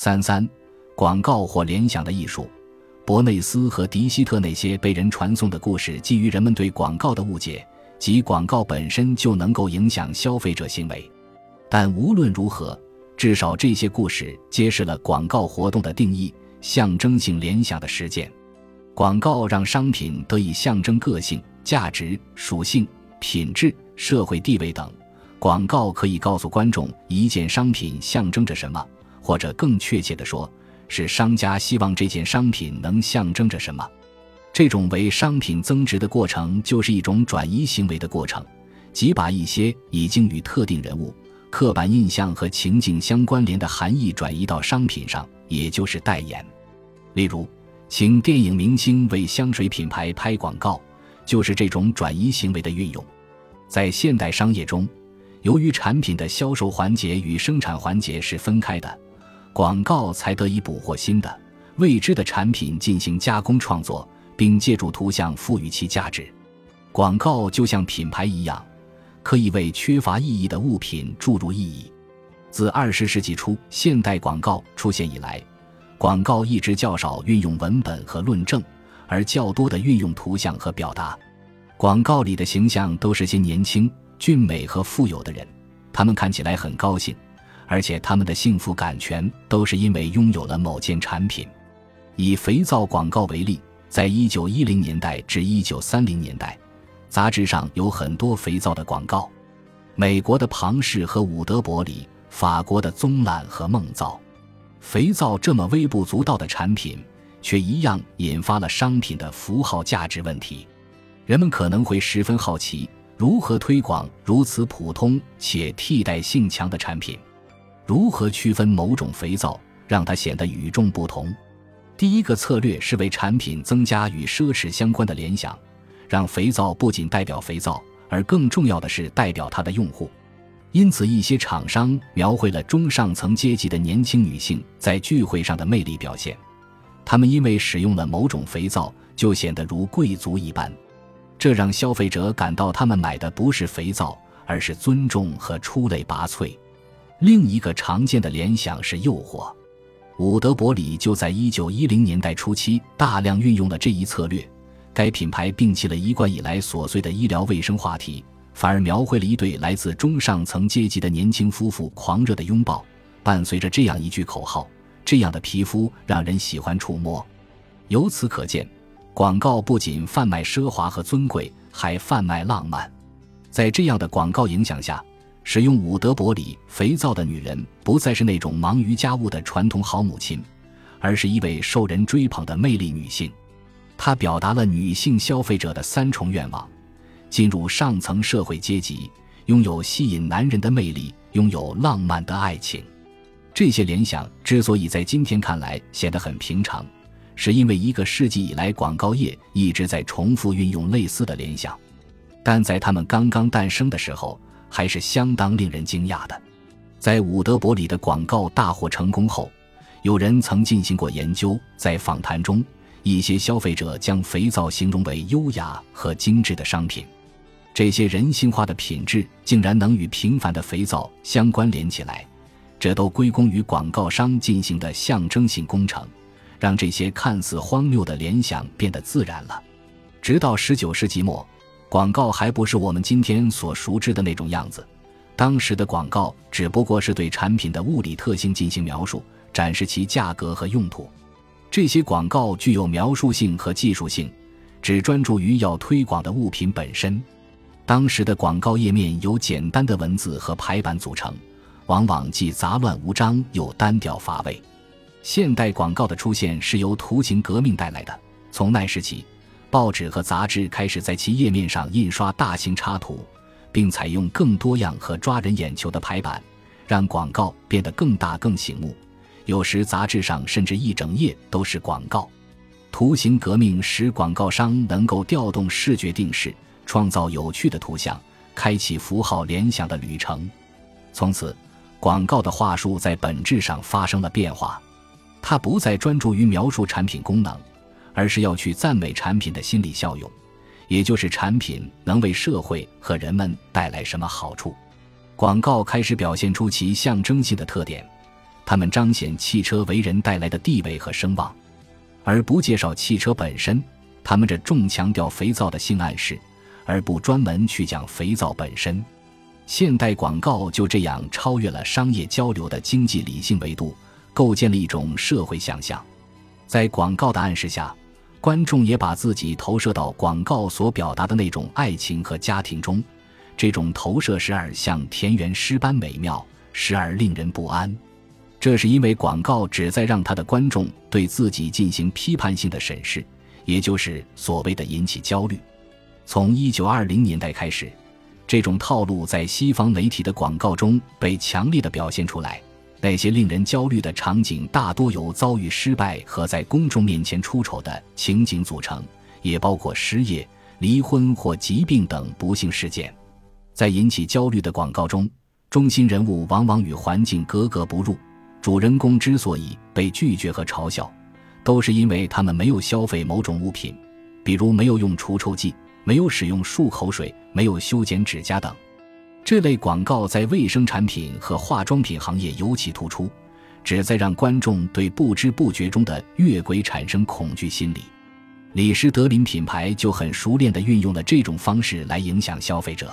三三，广告或联想的艺术。伯内斯和迪希特那些被人传颂的故事，基于人们对广告的误解，即广告本身就能够影响消费者行为。但无论如何，至少这些故事揭示了广告活动的定义：象征性联想的实践。广告让商品得以象征个性、价值、属性、品质、社会地位等。广告可以告诉观众一件商品象征着什么，或者更确切地说。是商家希望这件商品能象征着什么？这种为商品增值的过程，就是一种转移行为的过程，即把一些已经与特定人物、刻板印象和情境相关联的含义转移到商品上，也就是代言。例如，请电影明星为香水品牌拍广告，就是这种转移行为的运用。在现代商业中，由于产品的销售环节与生产环节是分开的。广告才得以捕获新的未知的产品进行加工创作，并借助图像赋予其价值。广告就像品牌一样，可以为缺乏意义的物品注入意义。自二十世纪初现代广告出现以来，广告一直较少运用文本和论证，而较多的运用图像和表达。广告里的形象都是些年轻、俊美和富有的人，他们看起来很高兴。而且他们的幸福感全都是因为拥有了某件产品。以肥皂广告为例，在一九一零年代至一九三零年代，杂志上有很多肥皂的广告。美国的庞氏和伍德伯里，法国的棕榄和梦皂。肥皂这么微不足道的产品，却一样引发了商品的符号价值问题。人们可能会十分好奇，如何推广如此普通且替代性强的产品。如何区分某种肥皂，让它显得与众不同？第一个策略是为产品增加与奢侈相关的联想，让肥皂不仅代表肥皂，而更重要的是代表它的用户。因此，一些厂商描绘了中上层阶级的年轻女性在聚会上的魅力表现。她们因为使用了某种肥皂，就显得如贵族一般，这让消费者感到他们买的不是肥皂，而是尊重和出类拔萃。另一个常见的联想是诱惑，伍德伯里就在一九一零年代初期大量运用了这一策略。该品牌摒弃了一贯以来琐碎的医疗卫生话题，反而描绘了一对来自中上层阶级的年轻夫妇狂热的拥抱，伴随着这样一句口号：“这样的皮肤让人喜欢触摸。”由此可见，广告不仅贩卖奢华和尊贵，还贩卖浪漫。在这样的广告影响下。使用伍德伯里肥皂的女人不再是那种忙于家务的传统好母亲，而是一位受人追捧的魅力女性。她表达了女性消费者的三重愿望：进入上层社会阶级，拥有吸引男人的魅力，拥有浪漫的爱情。这些联想之所以在今天看来显得很平常，是因为一个世纪以来，广告业一直在重复运用类似的联想。但在他们刚刚诞生的时候，还是相当令人惊讶的。在伍德伯里的广告大获成功后，有人曾进行过研究。在访谈中，一些消费者将肥皂形容为优雅和精致的商品。这些人性化的品质竟然能与平凡的肥皂相关联起来，这都归功于广告商进行的象征性工程，让这些看似荒谬的联想变得自然了。直到十九世纪末。广告还不是我们今天所熟知的那种样子，当时的广告只不过是对产品的物理特性进行描述，展示其价格和用途。这些广告具有描述性和技术性，只专注于要推广的物品本身。当时的广告页面由简单的文字和排版组成，往往既杂乱无章又单调乏味。现代广告的出现是由图形革命带来的，从那时起。报纸和杂志开始在其页面上印刷大型插图，并采用更多样和抓人眼球的排版，让广告变得更大更醒目。有时杂志上甚至一整页都是广告。图形革命使广告商能够调动视觉定势，创造有趣的图像，开启符号联想的旅程。从此，广告的话术在本质上发生了变化，它不再专注于描述产品功能。而是要去赞美产品的心理效用，也就是产品能为社会和人们带来什么好处。广告开始表现出其象征性的特点，他们彰显汽车为人带来的地位和声望，而不介绍汽车本身。他们这重强调肥皂的性暗示，而不专门去讲肥皂本身。现代广告就这样超越了商业交流的经济理性维度，构建了一种社会想象。在广告的暗示下，观众也把自己投射到广告所表达的那种爱情和家庭中。这种投射时而像田园诗般美妙，时而令人不安。这是因为广告旨在让他的观众对自己进行批判性的审视，也就是所谓的引起焦虑。从一九二零年代开始，这种套路在西方媒体的广告中被强烈的表现出来。那些令人焦虑的场景大多由遭遇失败和在公众面前出丑的情景组成，也包括失业、离婚或疾病等不幸事件。在引起焦虑的广告中，中心人物往往与环境格格不入。主人公之所以被拒绝和嘲笑，都是因为他们没有消费某种物品，比如没有用除臭剂、没有使用漱口水、没有修剪指甲等。这类广告在卫生产品和化妆品行业尤其突出，旨在让观众对不知不觉中的越轨产生恐惧心理。李施德林品牌就很熟练地运用了这种方式来影响消费者。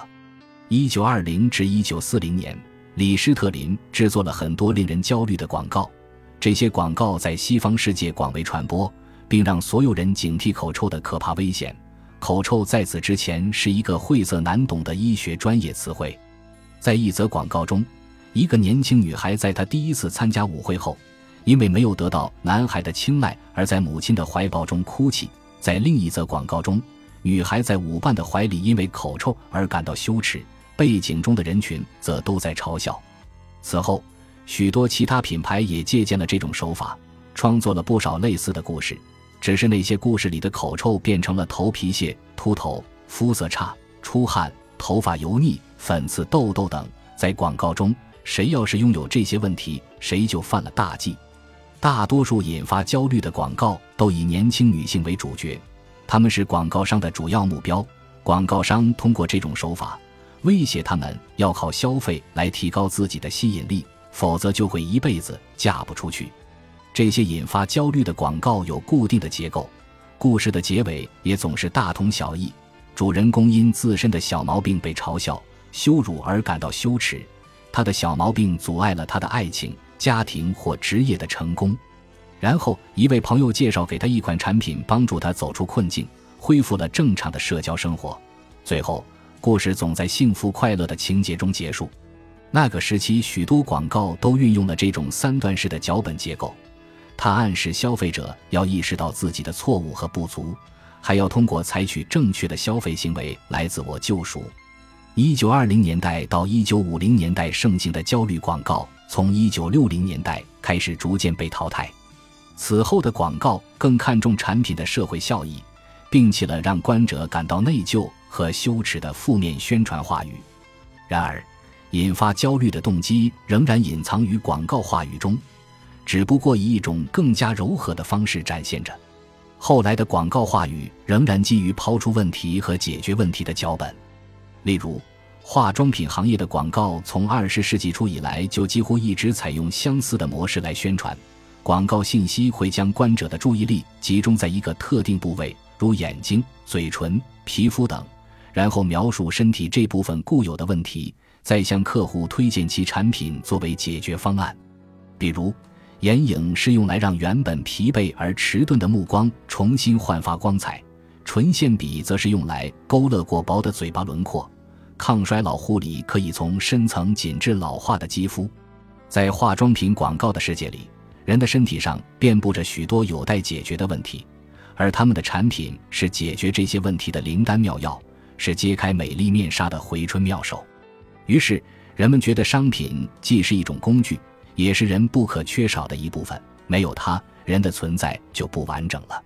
一九二零至一九四零年，李施特林制作了很多令人焦虑的广告。这些广告在西方世界广为传播，并让所有人警惕口臭的可怕危险。口臭在此之前是一个晦涩难懂的医学专业词汇。在一则广告中，一个年轻女孩在她第一次参加舞会后，因为没有得到男孩的青睐而在母亲的怀抱中哭泣。在另一则广告中，女孩在舞伴的怀里因为口臭而感到羞耻。背景中的人群则都在嘲笑。此后，许多其他品牌也借鉴了这种手法，创作了不少类似的故事。只是那些故事里的口臭变成了头皮屑、秃头、肤色差、出汗、头发油腻、粉刺、痘痘等。在广告中，谁要是拥有这些问题，谁就犯了大忌。大多数引发焦虑的广告都以年轻女性为主角，她们是广告商的主要目标。广告商通过这种手法。威胁他们要靠消费来提高自己的吸引力，否则就会一辈子嫁不出去。这些引发焦虑的广告有固定的结构，故事的结尾也总是大同小异。主人公因自身的小毛病被嘲笑、羞辱而感到羞耻，他的小毛病阻碍了他的爱情、家庭或职业的成功。然后，一位朋友介绍给他一款产品，帮助他走出困境，恢复了正常的社交生活。最后。故事总在幸福快乐的情节中结束。那个时期，许多广告都运用了这种三段式的脚本结构，它暗示消费者要意识到自己的错误和不足，还要通过采取正确的消费行为来自我救赎。一九二零年代到一九五零年代盛行的焦虑广告，从一九六零年代开始逐渐被淘汰。此后的广告更看重产品的社会效益，并起了让观者感到内疚。和羞耻的负面宣传话语，然而，引发焦虑的动机仍然隐藏于广告话语中，只不过以一种更加柔和的方式展现着。后来的广告话语仍然基于抛出问题和解决问题的脚本，例如，化妆品行业的广告从二十世纪初以来就几乎一直采用相似的模式来宣传。广告信息会将观者的注意力集中在一个特定部位，如眼睛、嘴唇、皮肤等。然后描述身体这部分固有的问题，再向客户推荐其产品作为解决方案。比如，眼影是用来让原本疲惫而迟钝的目光重新焕发光彩；唇线笔则是用来勾勒过薄的嘴巴轮廓。抗衰老护理可以从深层紧致老化的肌肤。在化妆品广告的世界里，人的身体上遍布着许多有待解决的问题，而他们的产品是解决这些问题的灵丹妙药。是揭开美丽面纱的回春妙手，于是人们觉得商品既是一种工具，也是人不可缺少的一部分。没有它，人的存在就不完整了。